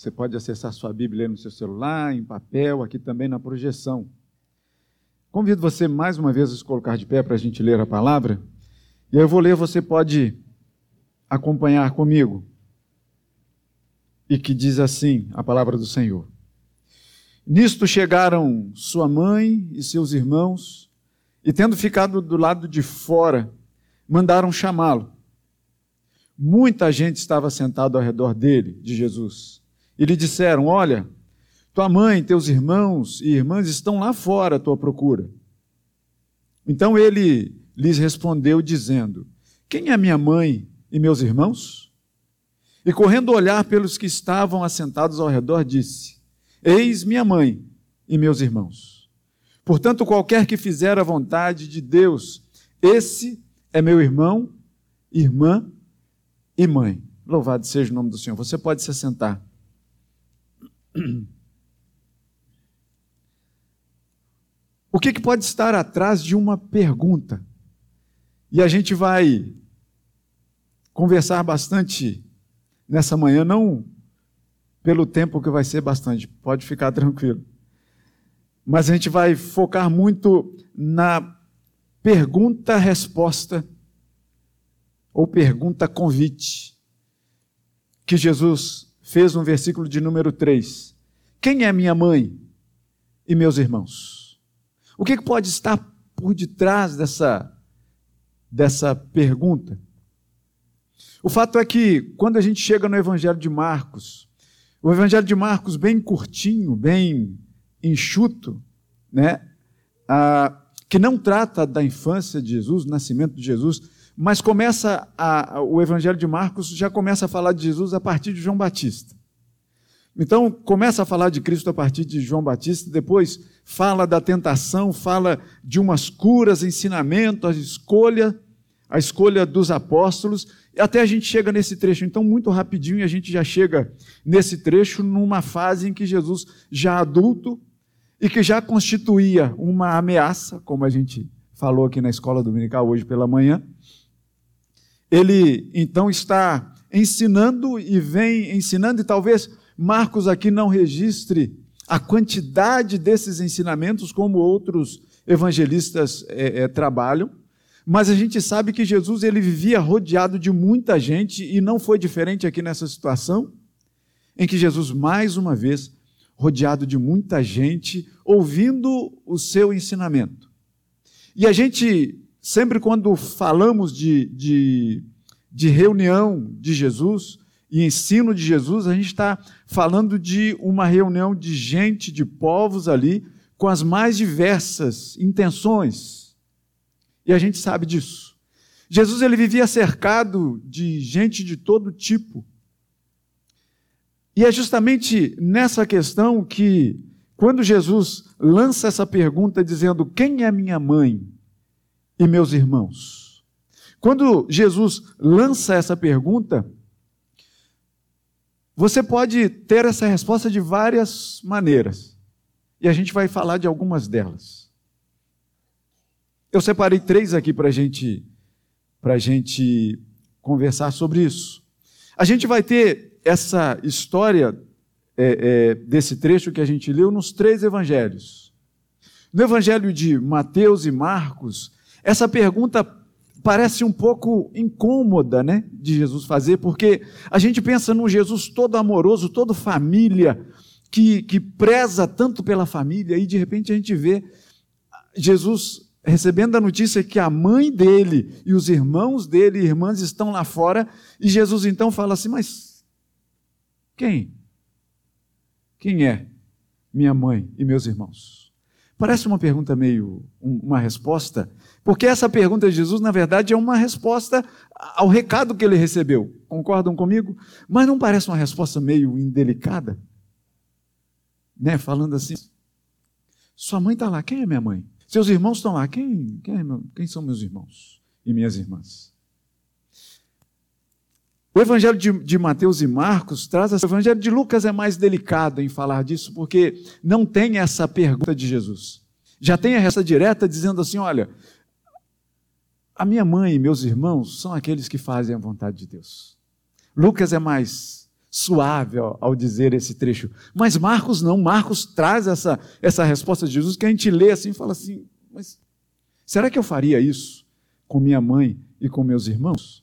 Você pode acessar sua Bíblia no seu celular, em papel, aqui também na projeção. Convido você mais uma vez a se colocar de pé para a gente ler a palavra. E eu vou ler, você pode acompanhar comigo. E que diz assim a palavra do Senhor. Nisto chegaram sua mãe e seus irmãos, e tendo ficado do lado de fora, mandaram chamá-lo. Muita gente estava sentada ao redor dele, de Jesus, e lhe disseram: Olha, tua mãe, teus irmãos e irmãs estão lá fora à tua procura. Então ele lhes respondeu, dizendo: Quem é minha mãe e meus irmãos? E correndo olhar pelos que estavam assentados ao redor, disse: Eis minha mãe e meus irmãos. Portanto, qualquer que fizer a vontade de Deus, esse é meu irmão, irmã e mãe. Louvado seja o nome do Senhor. Você pode se assentar. O que, que pode estar atrás de uma pergunta? E a gente vai conversar bastante nessa manhã, não pelo tempo que vai ser bastante, pode ficar tranquilo. Mas a gente vai focar muito na pergunta-resposta ou pergunta-convite que Jesus fez no versículo de número 3. Quem é minha mãe e meus irmãos? O que pode estar por detrás dessa, dessa pergunta? O fato é que, quando a gente chega no Evangelho de Marcos, o Evangelho de Marcos, bem curtinho, bem enxuto, né? Ah, que não trata da infância de Jesus, do nascimento de Jesus, mas começa a, o Evangelho de Marcos já começa a falar de Jesus a partir de João Batista. Então, começa a falar de Cristo a partir de João Batista, depois fala da tentação, fala de umas curas, ensinamento, a escolha, a escolha dos apóstolos, até a gente chega nesse trecho. Então, muito rapidinho, a gente já chega nesse trecho, numa fase em que Jesus, já adulto, e que já constituía uma ameaça, como a gente falou aqui na escola dominical hoje pela manhã, ele então está ensinando e vem ensinando, e talvez Marcos aqui não registre a quantidade desses ensinamentos como outros evangelistas é, é, trabalham, mas a gente sabe que Jesus ele vivia rodeado de muita gente e não foi diferente aqui nessa situação, em que Jesus mais uma vez rodeado de muita gente ouvindo o seu ensinamento. E a gente sempre quando falamos de, de, de reunião de Jesus e ensino de Jesus, a gente está falando de uma reunião de gente, de povos ali, com as mais diversas intenções e a gente sabe disso. Jesus ele vivia cercado de gente de todo tipo. E é justamente nessa questão que, quando Jesus lança essa pergunta dizendo: Quem é minha mãe e meus irmãos? Quando Jesus lança essa pergunta, você pode ter essa resposta de várias maneiras. E a gente vai falar de algumas delas. Eu separei três aqui para gente, a gente conversar sobre isso. A gente vai ter essa história é, é, desse trecho que a gente leu nos três evangelhos. No evangelho de Mateus e Marcos, essa pergunta parece um pouco incômoda, né, de Jesus fazer, porque a gente pensa num Jesus todo amoroso, todo família, que, que preza tanto pela família, e de repente a gente vê Jesus recebendo a notícia que a mãe dele e os irmãos dele e irmãs estão lá fora, e Jesus então fala assim: Mas quem? Quem é minha mãe e meus irmãos? Parece uma pergunta meio, uma resposta, porque essa pergunta de Jesus, na verdade, é uma resposta ao recado que ele recebeu. Concordam comigo? Mas não parece uma resposta meio indelicada? Né? Falando assim: Sua mãe está lá, quem é minha mãe? Seus irmãos estão lá. Quem, quem, é meu, quem são meus irmãos e minhas irmãs? O Evangelho de, de, Mateus e Marcos traz. O Evangelho de Lucas é mais delicado em falar disso, porque não tem essa pergunta de Jesus. Já tem a resposta direta dizendo assim: olha, a minha mãe e meus irmãos são aqueles que fazem a vontade de Deus. Lucas é mais suave ao, ao, dizer esse trecho. Mas Marcos não, Marcos traz essa, essa resposta de Jesus que a gente lê assim e fala assim: mas será que eu faria isso com minha mãe e com meus irmãos?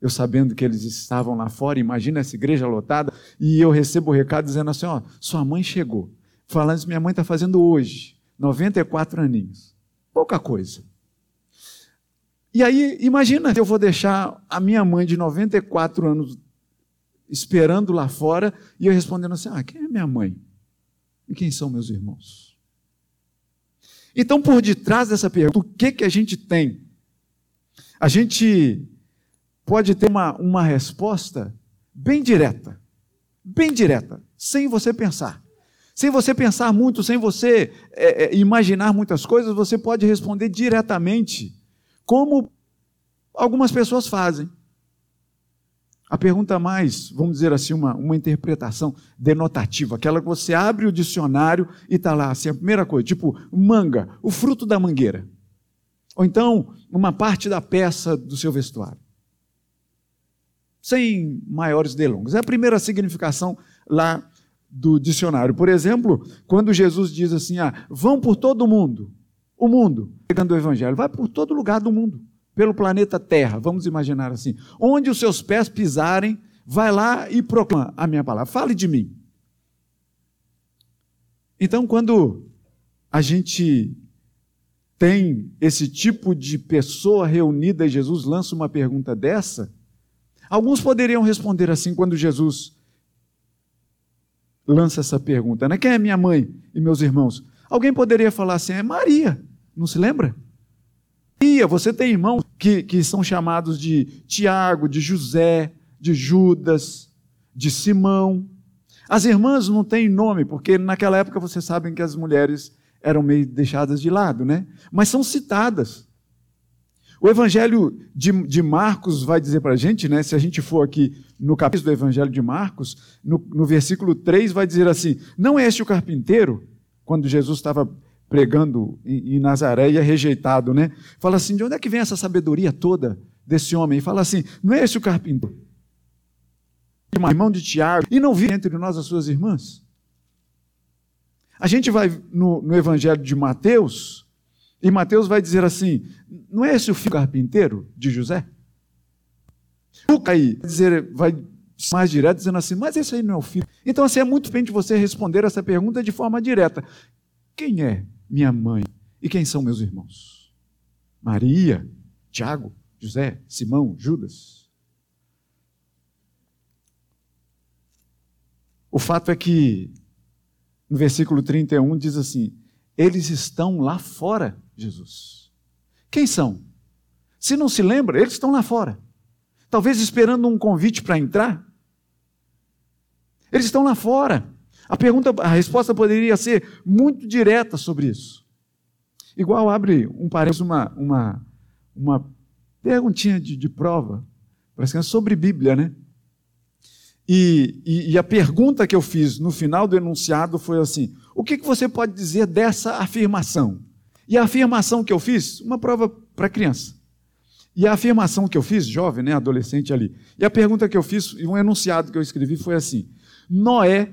Eu sabendo que eles estavam lá fora, imagina essa igreja lotada, e eu recebo o recado dizendo assim: ó, sua mãe chegou. Falando isso, minha mãe está fazendo hoje, 94 aninhos. Pouca coisa. E aí, imagina eu vou deixar a minha mãe de 94 anos esperando lá fora e eu respondendo assim: Ah, quem é minha mãe? E quem são meus irmãos? Então, por detrás dessa pergunta, o que, que a gente tem? A gente pode ter uma, uma resposta bem direta, bem direta, sem você pensar. Sem você pensar muito, sem você é, é, imaginar muitas coisas, você pode responder diretamente, como algumas pessoas fazem. A pergunta mais, vamos dizer assim, uma, uma interpretação denotativa, aquela que você abre o dicionário e está lá, assim, a primeira coisa, tipo manga, o fruto da mangueira. Ou então, uma parte da peça do seu vestuário. Sem maiores delongas. É a primeira significação lá do dicionário. Por exemplo, quando Jesus diz assim: ah, vão por todo o mundo, o mundo, pegando o evangelho, vai por todo lugar do mundo pelo planeta Terra, vamos imaginar assim. Onde os seus pés pisarem, vai lá e proclama a minha palavra. Fale de mim. Então, quando a gente tem esse tipo de pessoa reunida e Jesus lança uma pergunta dessa, alguns poderiam responder assim quando Jesus lança essa pergunta, né? Quem é minha mãe e meus irmãos? Alguém poderia falar assim, é Maria, não se lembra? Você tem irmãos que, que são chamados de Tiago, de José, de Judas, de Simão. As irmãs não têm nome, porque naquela época vocês sabem que as mulheres eram meio deixadas de lado, né? Mas são citadas. O Evangelho de, de Marcos vai dizer para a gente, né? Se a gente for aqui no capítulo do Evangelho de Marcos, no, no versículo 3 vai dizer assim: Não é este o carpinteiro? Quando Jesus estava pregando em Nazaré e é rejeitado, né? Fala assim: de onde é que vem essa sabedoria toda desse homem? Fala assim: não é esse o carpinteiro? Irmão de Tiago, e não vi entre nós as suas irmãs? A gente vai no, no Evangelho de Mateus, e Mateus vai dizer assim: não é esse o filho carpinteiro de José? Lucas aí vai dizer, vai mais direto, dizendo assim, mas esse aí não é o filho. Então, assim, é muito bem de você responder essa pergunta de forma direta. Quem é minha mãe. E quem são meus irmãos? Maria, Tiago, José, Simão, Judas. O fato é que no versículo 31 diz assim: eles estão lá fora, Jesus. Quem são? Se não se lembra, eles estão lá fora. Talvez esperando um convite para entrar. Eles estão lá fora. A pergunta, a resposta poderia ser muito direta sobre isso. Igual abre um parênteses, uma, uma, uma perguntinha de, de prova, que é sobre Bíblia, né? E, e, e, a pergunta que eu fiz no final do enunciado foi assim: o que, que você pode dizer dessa afirmação? E a afirmação que eu fiz, uma prova para criança. E a afirmação que eu fiz, jovem, né, adolescente ali. E a pergunta que eu fiz, e um enunciado que eu escrevi foi assim: Noé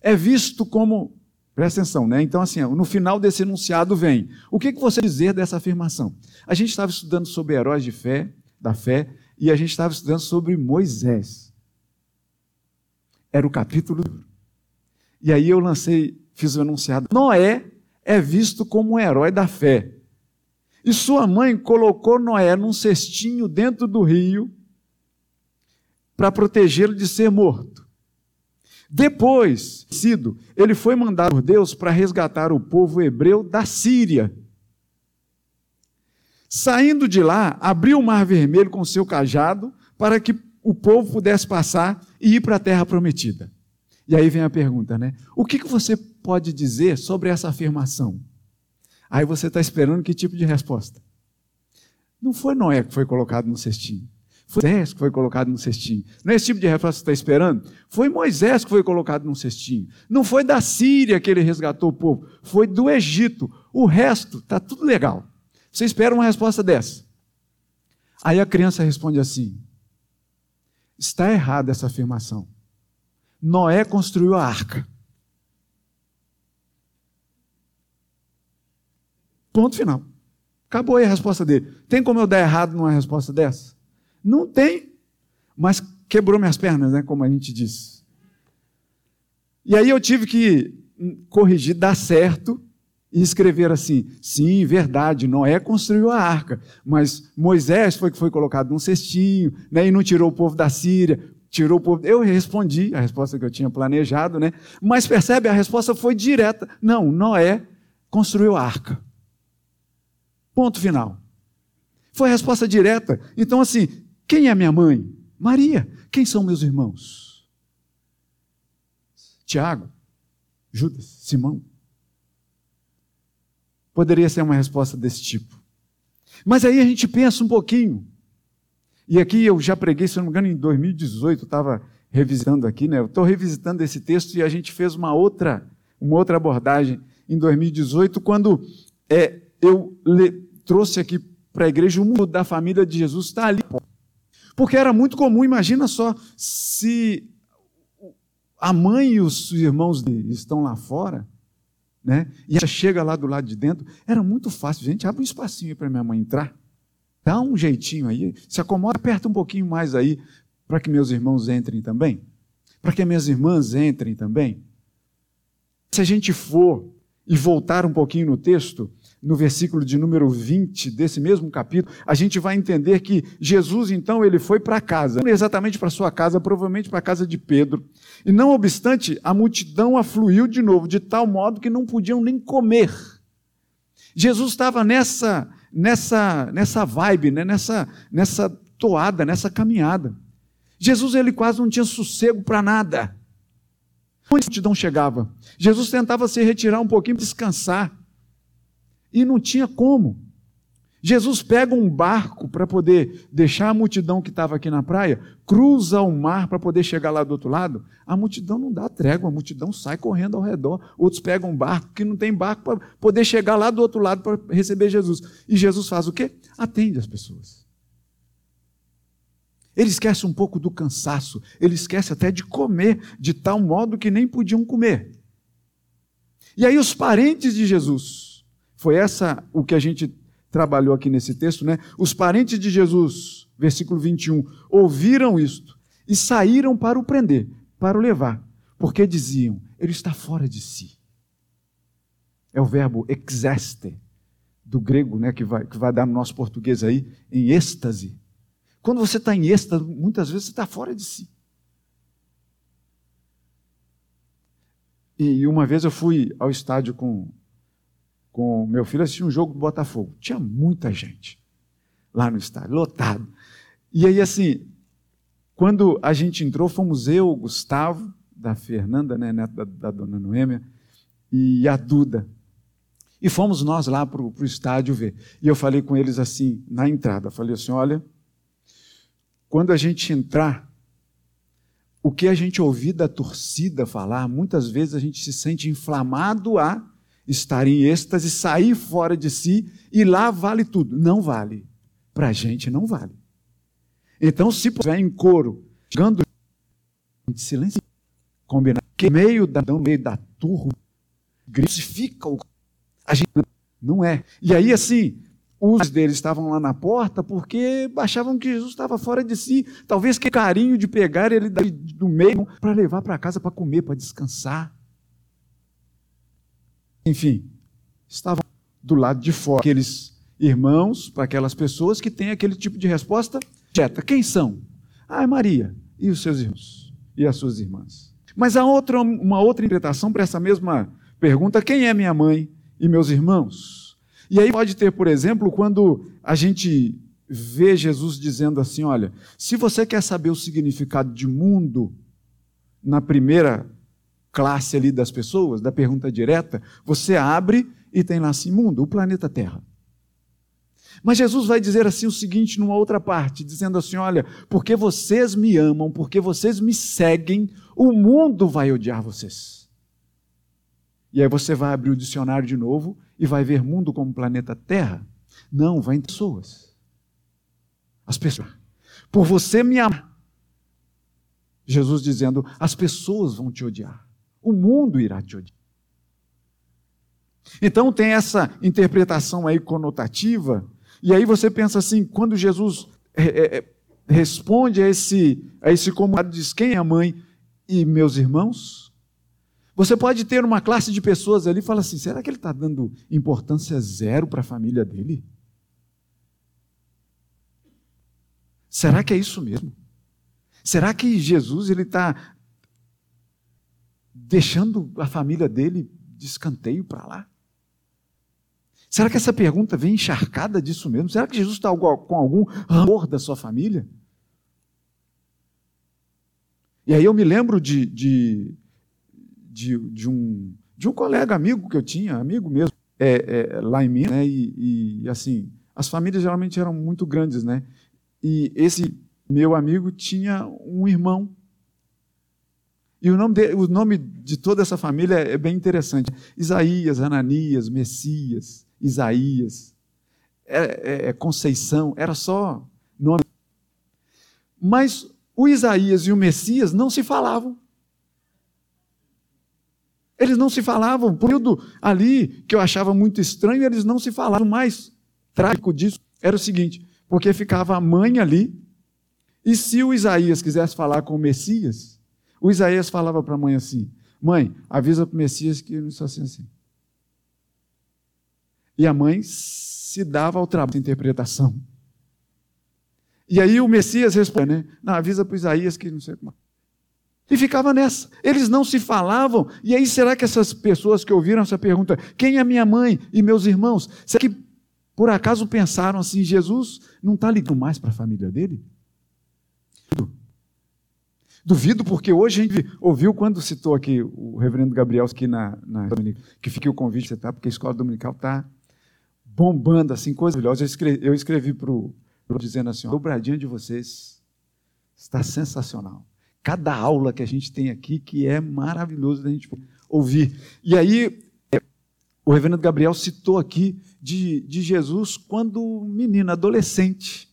é visto como. Presta atenção, né? Então, assim, no final desse enunciado vem. O que, que você dizer dessa afirmação? A gente estava estudando sobre heróis de fé, da fé, e a gente estava estudando sobre Moisés. Era o capítulo. E aí eu lancei, fiz o enunciado. Noé é visto como um herói da fé. E sua mãe colocou Noé num cestinho dentro do rio para protegê-lo de ser morto. Depois, sido, ele foi mandado por Deus para resgatar o povo hebreu da Síria. Saindo de lá, abriu o mar vermelho com seu cajado para que o povo pudesse passar e ir para a terra prometida. E aí vem a pergunta, né? O que, que você pode dizer sobre essa afirmação? Aí você está esperando que tipo de resposta? Não foi Noé que foi colocado no cestinho. Foi Moisés que foi colocado num cestinho. Não é esse tipo de resposta que você está esperando? Foi Moisés que foi colocado num cestinho. Não foi da Síria que ele resgatou o povo. Foi do Egito. O resto está tudo legal. Você espera uma resposta dessa. Aí a criança responde assim: está errada essa afirmação. Noé construiu a arca. Ponto final. Acabou aí a resposta dele. Tem como eu dar errado numa resposta dessa? Não tem. Mas quebrou minhas pernas, né? Como a gente diz. E aí eu tive que corrigir, dar certo e escrever assim: sim, verdade, Noé construiu a arca, mas Moisés foi que foi colocado num cestinho, né, e não tirou o povo da Síria, tirou o povo. Eu respondi a resposta que eu tinha planejado, né? Mas percebe, a resposta foi direta: não, Noé construiu a arca. Ponto final. Foi a resposta direta. Então, assim, quem é minha mãe? Maria. Quem são meus irmãos? Tiago, Judas, Simão. Poderia ser uma resposta desse tipo. Mas aí a gente pensa um pouquinho. E aqui eu já preguei, se não me engano, em 2018, estava revisando aqui, né? Eu estou revisitando esse texto e a gente fez uma outra, uma outra abordagem em 2018, quando é, eu le, trouxe aqui para a igreja o mundo da família de Jesus está ali. Porque era muito comum, imagina só, se a mãe e os irmãos estão lá fora, né? E ela chega lá do lado de dentro, era muito fácil, gente, abre um espacinho para minha mãe entrar. Dá um jeitinho aí, se acomoda, aperta um pouquinho mais aí para que meus irmãos entrem também, para que minhas irmãs entrem também. Se a gente for e voltar um pouquinho no texto, no versículo de número 20 desse mesmo capítulo, a gente vai entender que Jesus, então, ele foi para casa, exatamente para sua casa, provavelmente para a casa de Pedro. E não obstante, a multidão afluiu de novo, de tal modo que não podiam nem comer. Jesus estava nessa, nessa, nessa vibe, né? nessa, nessa toada, nessa caminhada. Jesus, ele quase não tinha sossego para nada. Onde a multidão chegava? Jesus tentava se retirar um pouquinho descansar. E não tinha como. Jesus pega um barco para poder deixar a multidão que estava aqui na praia, cruza o mar para poder chegar lá do outro lado. A multidão não dá trégua, a multidão sai correndo ao redor. Outros pegam um barco que não tem barco para poder chegar lá do outro lado para receber Jesus. E Jesus faz o quê? Atende as pessoas. Ele esquece um pouco do cansaço, ele esquece até de comer, de tal modo que nem podiam comer. E aí os parentes de Jesus, foi essa o que a gente trabalhou aqui nesse texto, né? Os parentes de Jesus, versículo 21, ouviram isto e saíram para o prender, para o levar, porque diziam: ele está fora de si. É o verbo exeste, do grego, né, que vai, que vai dar no nosso português aí, em êxtase. Quando você está em êxtase, muitas vezes você está fora de si. E uma vez eu fui ao estádio com com meu filho assistir um jogo do Botafogo. Tinha muita gente lá no estádio, lotado. E aí, assim, quando a gente entrou, fomos eu, o Gustavo, da Fernanda, né, neta da, da dona Noêmia, e a Duda. E fomos nós lá para o estádio ver. E eu falei com eles assim, na entrada, falei assim, olha, quando a gente entrar, o que a gente ouvir da torcida falar, muitas vezes a gente se sente inflamado a estar em êxtase, sair fora de si e lá vale tudo. Não vale. Para a gente não vale. Então, se estiver em coro, chegando, a silencia. Combinar que meio da, no meio da turma, fica o. A gente não é. E aí, assim, os deles estavam lá na porta porque achavam que Jesus estava fora de si. Talvez que carinho de pegar ele do meio para levar para casa para comer, para descansar. Enfim, estavam do lado de fora. Aqueles irmãos, para aquelas pessoas que têm aquele tipo de resposta direta. Quem são? Ah, é Maria e os seus irmãos e as suas irmãs. Mas há outra, uma outra interpretação para essa mesma pergunta: quem é minha mãe e meus irmãos? E aí pode ter, por exemplo, quando a gente vê Jesus dizendo assim: olha, se você quer saber o significado de mundo na primeira classe ali das pessoas, da pergunta direta, você abre e tem lá assim: mundo, o planeta Terra. Mas Jesus vai dizer assim o seguinte numa outra parte, dizendo assim: olha, porque vocês me amam, porque vocês me seguem, o mundo vai odiar vocês. E aí você vai abrir o dicionário de novo e vai ver mundo como planeta Terra. Não, vai em pessoas. As pessoas. Por você me amar, Jesus dizendo: as pessoas vão te odiar, o mundo irá te odiar. Então tem essa interpretação aí conotativa, e aí você pensa assim: quando Jesus é, é, é responde a esse, a esse comunicado, diz: quem é a mãe e meus irmãos? Você pode ter uma classe de pessoas ali e falar assim: será que ele está dando importância zero para a família dele? Será que é isso mesmo? Será que Jesus ele está deixando a família dele de escanteio para lá? Será que essa pergunta vem encharcada disso mesmo? Será que Jesus está com algum amor da sua família? E aí eu me lembro de, de, de, de um, de um colega amigo que eu tinha, amigo mesmo, é, é, lá em Minas, né? E, e, assim, as famílias geralmente eram muito grandes, né? E esse meu amigo tinha um irmão. E o nome, de, o nome de toda essa família é bem interessante: Isaías, Ananias, Messias. Isaías, é, é, é, Conceição, era só nome. Mas o Isaías e o Messias não se falavam. Eles não se falavam. Por período ali que eu achava muito estranho, eles não se falavam. O mais trágico disso era o seguinte: porque ficava a mãe ali, e se o Isaías quisesse falar com o Messias, o Isaías falava para a mãe assim: Mãe, avisa para o Messias que não está assim assim. E a mãe se dava ao trabalho de interpretação. E aí o Messias responde, né? Não, avisa para Isaías que não sei como. E ficava nessa. Eles não se falavam. E aí, será que essas pessoas que ouviram essa pergunta, quem é minha mãe e meus irmãos? Será que por acaso pensaram assim, Jesus não está ligando mais para a família dele? Duvido, porque hoje a gente ouviu quando citou aqui o reverendo Gabriel aqui na, na que fique o convite, tá? porque a escola dominical está bombando, assim, coisa maravilhosa. Eu escrevi, eu escrevi para o dizendo assim: o dobradinho de vocês está sensacional. Cada aula que a gente tem aqui que é maravilhoso da gente ouvir. E aí, o reverendo Gabriel citou aqui de, de Jesus quando menino, adolescente.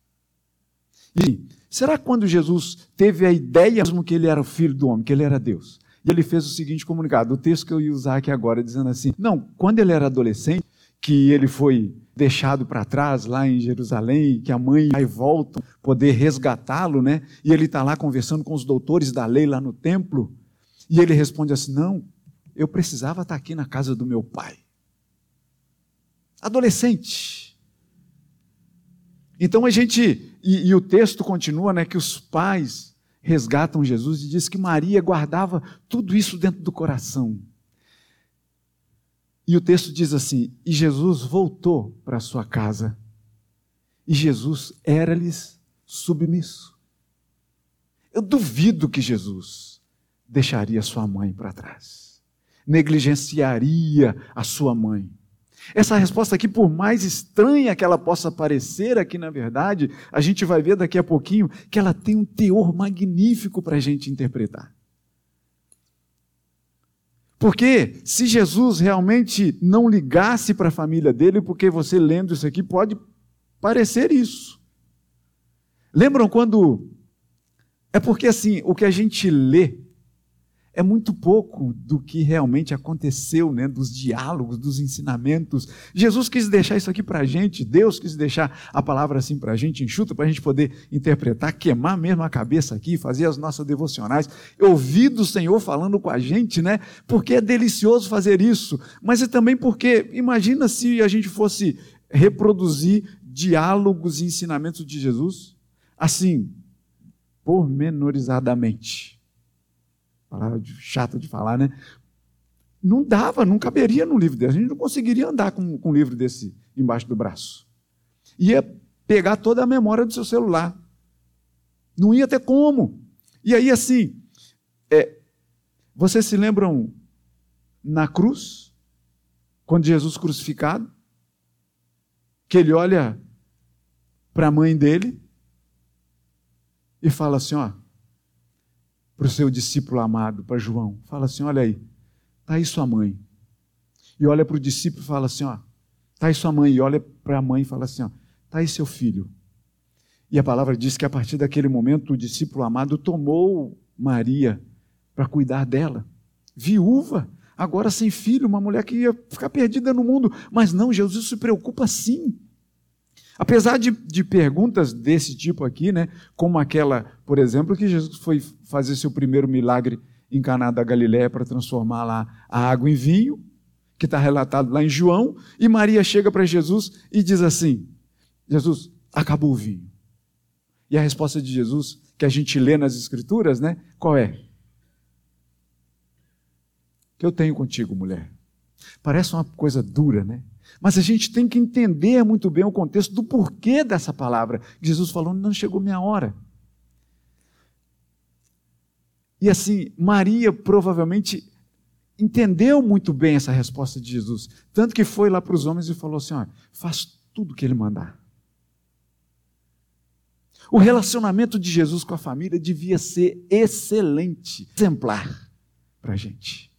E será quando Jesus teve a ideia mesmo que ele era o filho do homem, que ele era Deus? E ele fez o seguinte comunicado, o texto que eu ia usar aqui agora, dizendo assim: não, quando ele era adolescente, que ele foi deixado para trás lá em Jerusalém, que a mãe e volta poder resgatá-lo, né? E ele está lá conversando com os doutores da lei lá no templo, e ele responde assim: Não, eu precisava estar tá aqui na casa do meu pai. Adolescente. Então a gente, e, e o texto continua, né? Que os pais resgatam Jesus e diz que Maria guardava tudo isso dentro do coração. E o texto diz assim: E Jesus voltou para sua casa, e Jesus era-lhes submisso. Eu duvido que Jesus deixaria sua mãe para trás, negligenciaria a sua mãe. Essa resposta aqui, por mais estranha que ela possa parecer aqui na verdade, a gente vai ver daqui a pouquinho que ela tem um teor magnífico para a gente interpretar. Porque se Jesus realmente não ligasse para a família dele, porque você lendo isso aqui pode parecer isso. Lembram quando. É porque assim, o que a gente lê é muito pouco do que realmente aconteceu, né, dos diálogos, dos ensinamentos. Jesus quis deixar isso aqui para a gente, Deus quis deixar a palavra assim para a gente, enxuta, para a gente poder interpretar, queimar mesmo a cabeça aqui, fazer as nossas devocionais, ouvir do Senhor falando com a gente, né? Porque é delicioso fazer isso, mas é também porque, imagina se a gente fosse reproduzir diálogos e ensinamentos de Jesus, assim, pormenorizadamente palavra chata de falar, né? Não dava, não caberia no livro desse. A gente não conseguiria andar com, com um livro desse embaixo do braço. Ia pegar toda a memória do seu celular. Não ia ter como. E aí, assim, é, vocês se lembram na cruz, quando Jesus crucificado, que ele olha para a mãe dele e fala assim: ó, para o seu discípulo amado, para João. Fala assim: olha aí, está aí sua mãe. E olha para o discípulo e fala assim: está aí sua mãe. E olha para a mãe e fala assim: está aí seu filho. E a palavra diz que a partir daquele momento o discípulo amado tomou Maria para cuidar dela. Viúva, agora sem filho, uma mulher que ia ficar perdida no mundo. Mas não, Jesus se preocupa sim. Apesar de, de, perguntas desse tipo aqui, né, como aquela, por exemplo, que Jesus foi fazer seu primeiro milagre em Caná da Galiléia para transformar lá a água em vinho, que está relatado lá em João, e Maria chega para Jesus e diz assim: Jesus, acabou o vinho. E a resposta de Jesus, que a gente lê nas Escrituras, né, qual é? Que eu tenho contigo, mulher. Parece uma coisa dura, né? Mas a gente tem que entender muito bem o contexto do porquê dessa palavra. Jesus falou: não chegou minha hora. E assim, Maria provavelmente entendeu muito bem essa resposta de Jesus. Tanto que foi lá para os homens e falou assim: ó, faz tudo o que ele mandar. O relacionamento de Jesus com a família devia ser excelente, exemplar para a gente.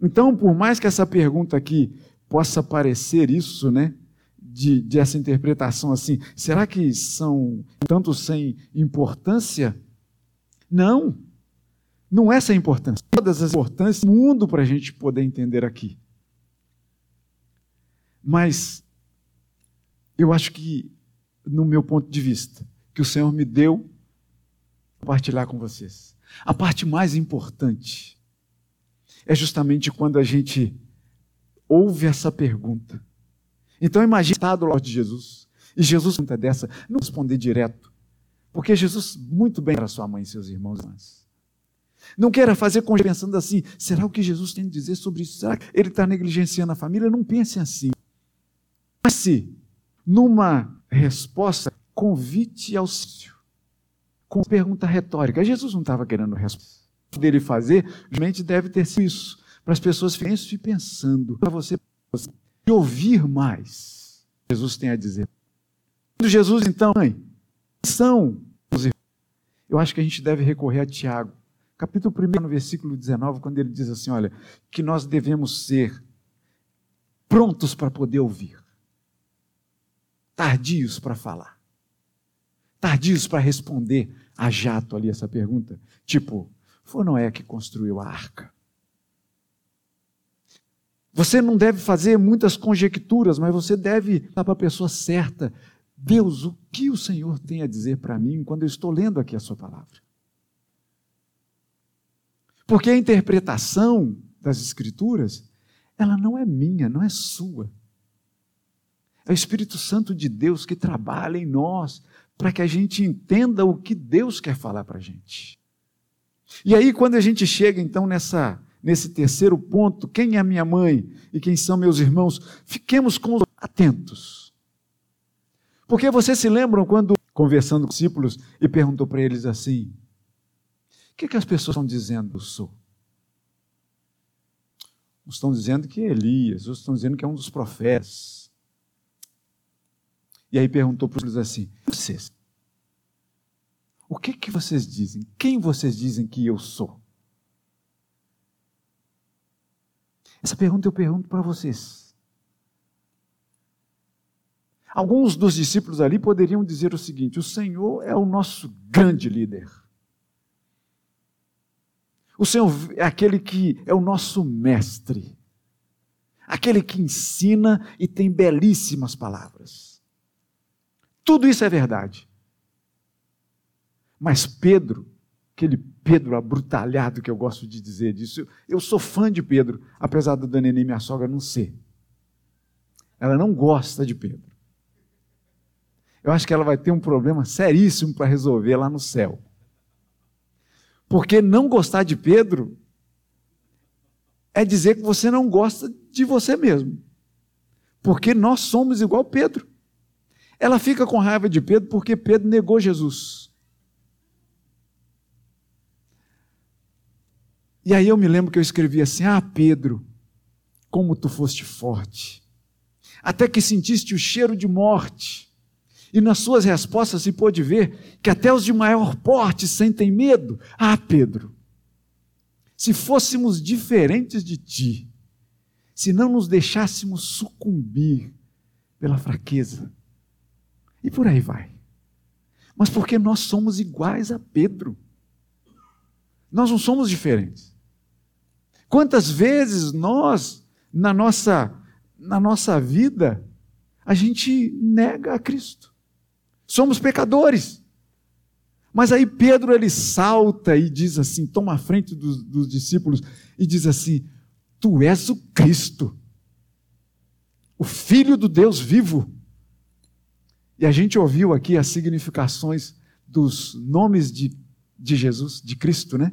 Então, por mais que essa pergunta aqui possa parecer isso, né? De, de, essa interpretação assim, será que são tanto sem importância? Não, não é sem importância. Todas as importâncias do mundo para a gente poder entender aqui. Mas eu acho que, no meu ponto de vista, que o Senhor me deu compartilhar com vocês. A parte mais importante é justamente quando a gente ouve essa pergunta. Então imagine estar do lado de Jesus. E Jesus, pergunta dessa, não responder direto. Porque Jesus muito bem para sua mãe e seus irmãos irmãs. Não queira fazer com pensando assim, será o que Jesus tem a dizer sobre isso? Será que ele está negligenciando a família? Não pense assim. Mas se, numa resposta, convite ao sício, com pergunta retórica. Jesus não estava querendo resposta dele fazer, realmente deve ter sido isso para as pessoas ficarem pensando, para você ouvir mais Jesus tem a dizer. Jesus, então, mãe, são eu acho que a gente deve recorrer a Tiago, capítulo 1, no versículo 19, quando ele diz assim: olha, que nós devemos ser prontos para poder ouvir, tardios para falar, tardios para responder a jato ali essa pergunta. Tipo, foi Noé que construiu a arca. Você não deve fazer muitas conjecturas, mas você deve dar para a pessoa certa: Deus, o que o Senhor tem a dizer para mim quando eu estou lendo aqui a Sua palavra? Porque a interpretação das Escrituras, ela não é minha, não é sua. É o Espírito Santo de Deus que trabalha em nós para que a gente entenda o que Deus quer falar para a gente. E aí, quando a gente chega então nessa nesse terceiro ponto, quem é minha mãe e quem são meus irmãos, fiquemos com atentos. Porque vocês se lembram quando, conversando com os discípulos, e perguntou para eles assim: o que, que as pessoas estão dizendo eu sou? Uns estão dizendo que é Elias, outros estão dizendo que é um dos profetas. E aí perguntou para eles assim: vocês, o que, que vocês dizem? Quem vocês dizem que eu sou? Essa pergunta eu pergunto para vocês. Alguns dos discípulos ali poderiam dizer o seguinte: o Senhor é o nosso grande líder. O Senhor é aquele que é o nosso mestre, aquele que ensina e tem belíssimas palavras. Tudo isso é verdade. Mas Pedro aquele Pedro abrutalhado que eu gosto de dizer disso. Eu sou fã de Pedro, apesar da Dona Nenê, minha sogra, não ser. Ela não gosta de Pedro. Eu acho que ela vai ter um problema seríssimo para resolver lá no céu. Porque não gostar de Pedro é dizer que você não gosta de você mesmo. Porque nós somos igual Pedro. Ela fica com raiva de Pedro porque Pedro negou Jesus. E aí eu me lembro que eu escrevi assim: Ah, Pedro, como tu foste forte, até que sentiste o cheiro de morte. E nas suas respostas se pôde ver que até os de maior porte sentem medo. Ah, Pedro, se fôssemos diferentes de ti, se não nos deixássemos sucumbir pela fraqueza. E por aí vai. Mas porque nós somos iguais a Pedro. Nós não somos diferentes. Quantas vezes nós, na nossa, na nossa vida, a gente nega a Cristo? Somos pecadores. Mas aí Pedro ele salta e diz assim, toma a frente dos, dos discípulos e diz assim: Tu és o Cristo, o Filho do Deus vivo. E a gente ouviu aqui as significações dos nomes de, de Jesus, de Cristo, né?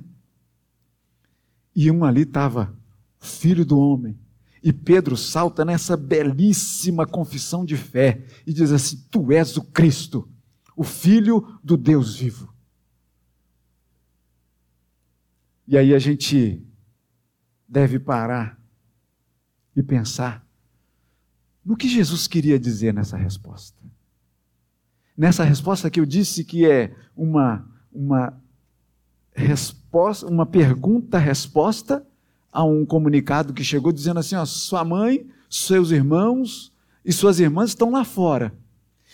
E um ali estava, Filho do Homem. E Pedro salta nessa belíssima confissão de fé e diz assim: Tu és o Cristo, o Filho do Deus vivo. E aí a gente deve parar e pensar no que Jesus queria dizer nessa resposta. Nessa resposta que eu disse que é uma, uma resposta, uma pergunta-resposta a um comunicado que chegou dizendo assim: ó, sua mãe, seus irmãos e suas irmãs estão lá fora.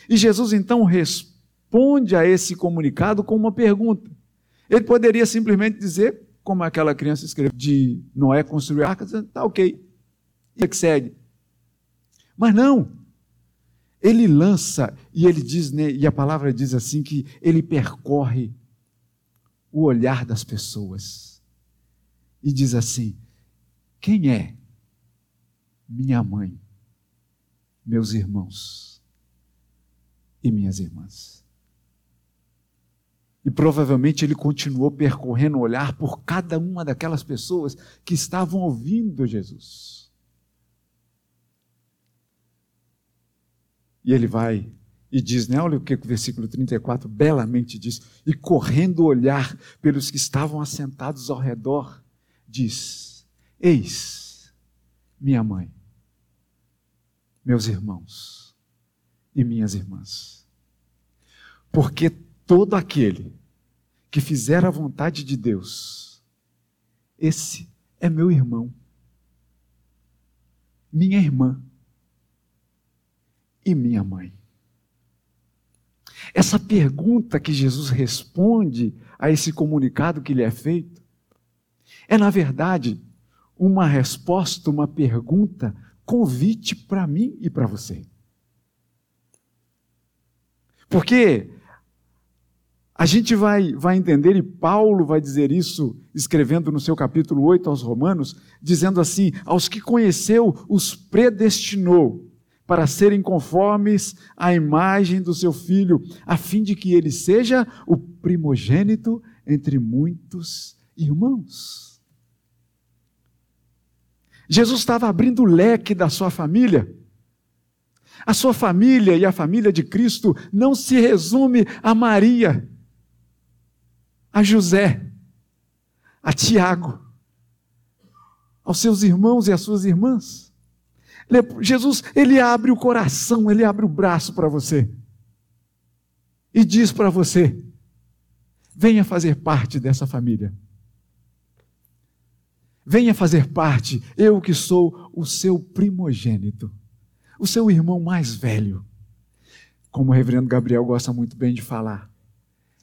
E Jesus então responde a esse comunicado com uma pergunta. Ele poderia simplesmente dizer: como aquela criança escreveu de Noé construir a arca, dizendo, tá ok, e que segue. Mas não, ele lança e ele diz, né, e a palavra diz assim que ele percorre o olhar das pessoas e diz assim: quem é minha mãe, meus irmãos e minhas irmãs? E provavelmente ele continuou percorrendo o olhar por cada uma daquelas pessoas que estavam ouvindo Jesus. E ele vai e diz, né? Olha o que o versículo 34 belamente diz. E correndo olhar pelos que estavam assentados ao redor, diz: Eis minha mãe, meus irmãos e minhas irmãs. Porque todo aquele que fizer a vontade de Deus, esse é meu irmão, minha irmã e minha mãe. Essa pergunta que Jesus responde a esse comunicado que lhe é feito, é, na verdade, uma resposta, uma pergunta, convite para mim e para você. Porque a gente vai, vai entender, e Paulo vai dizer isso, escrevendo no seu capítulo 8 aos Romanos, dizendo assim: aos que conheceu, os predestinou para serem conformes à imagem do seu filho, a fim de que ele seja o primogênito entre muitos irmãos. Jesus estava abrindo o leque da sua família. A sua família e a família de Cristo não se resume a Maria a José, a Tiago, aos seus irmãos e às suas irmãs. Jesus, ele abre o coração, ele abre o braço para você e diz para você: venha fazer parte dessa família. Venha fazer parte, eu que sou o seu primogênito, o seu irmão mais velho. Como o reverendo Gabriel gosta muito bem de falar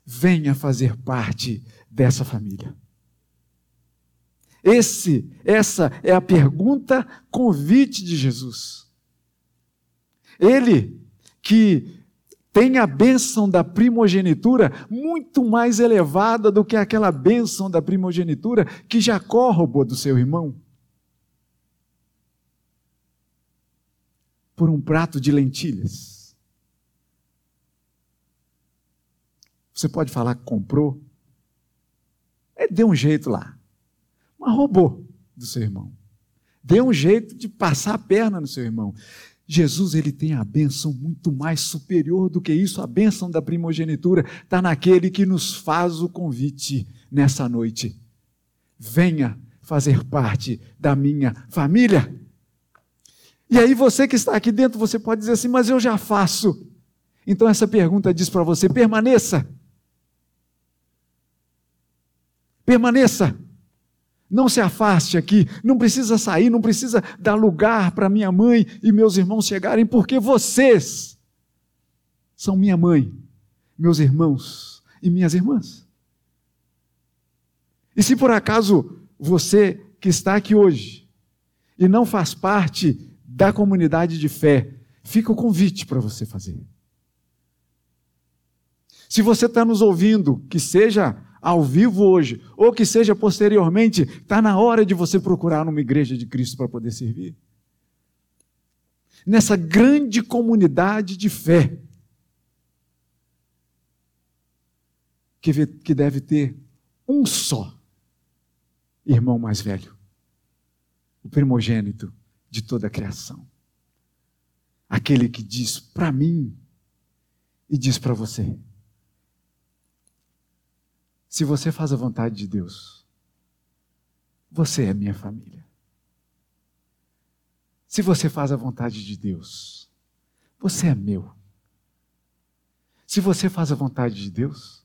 venha fazer parte dessa família. Esse, essa é a pergunta convite de Jesus. Ele que tem a bênção da primogenitura muito mais elevada do que aquela bênção da primogenitura que Jacó roubou do seu irmão. Por um prato de lentilhas. Você pode falar que comprou. Ele deu um jeito lá. Mas roubou do seu irmão. Deu um jeito de passar a perna no seu irmão. Jesus ele tem a bênção muito mais superior do que isso. A bênção da primogenitura está naquele que nos faz o convite nessa noite. Venha fazer parte da minha família. E aí você que está aqui dentro, você pode dizer assim, mas eu já faço. Então essa pergunta diz para você: permaneça. Permaneça. Não se afaste aqui, não precisa sair, não precisa dar lugar para minha mãe e meus irmãos chegarem, porque vocês são minha mãe, meus irmãos e minhas irmãs. E se por acaso você que está aqui hoje e não faz parte da comunidade de fé, fica o convite para você fazer. Se você está nos ouvindo, que seja ao vivo hoje, ou que seja posteriormente, está na hora de você procurar uma igreja de Cristo para poder servir. Nessa grande comunidade de fé, que, deve ter um só irmão mais velho, o primogênito de toda a criação. Aquele que diz para mim e diz para você: se você faz a vontade de Deus, você é minha família. Se você faz a vontade de Deus, você é meu. Se você faz a vontade de Deus,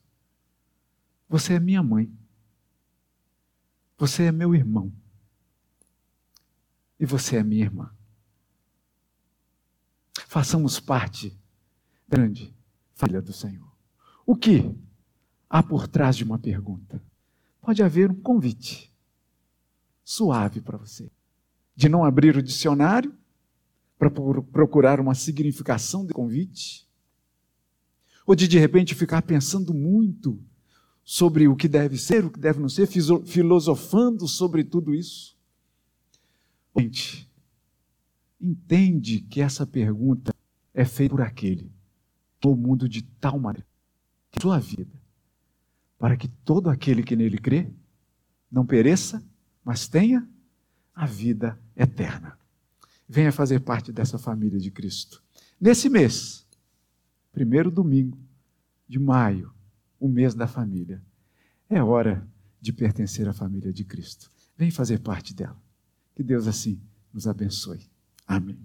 você é minha mãe. Você é meu irmão. E você é minha irmã. Façamos parte grande família do Senhor. O que há por trás de uma pergunta? Pode haver um convite suave para você. De não abrir o dicionário para procurar uma significação de convite. Ou de de repente ficar pensando muito sobre o que deve ser, o que deve não ser, filosofando sobre tudo isso. Gente, entende que essa pergunta é feita por aquele que mundo de tal maneira que sua vida, para que todo aquele que nele crê não pereça, mas tenha a vida eterna. Venha fazer parte dessa família de Cristo. Nesse mês, primeiro domingo de maio, o mês da família. É hora de pertencer à família de Cristo. Vem fazer parte dela. Que Deus assim nos abençoe. Amém.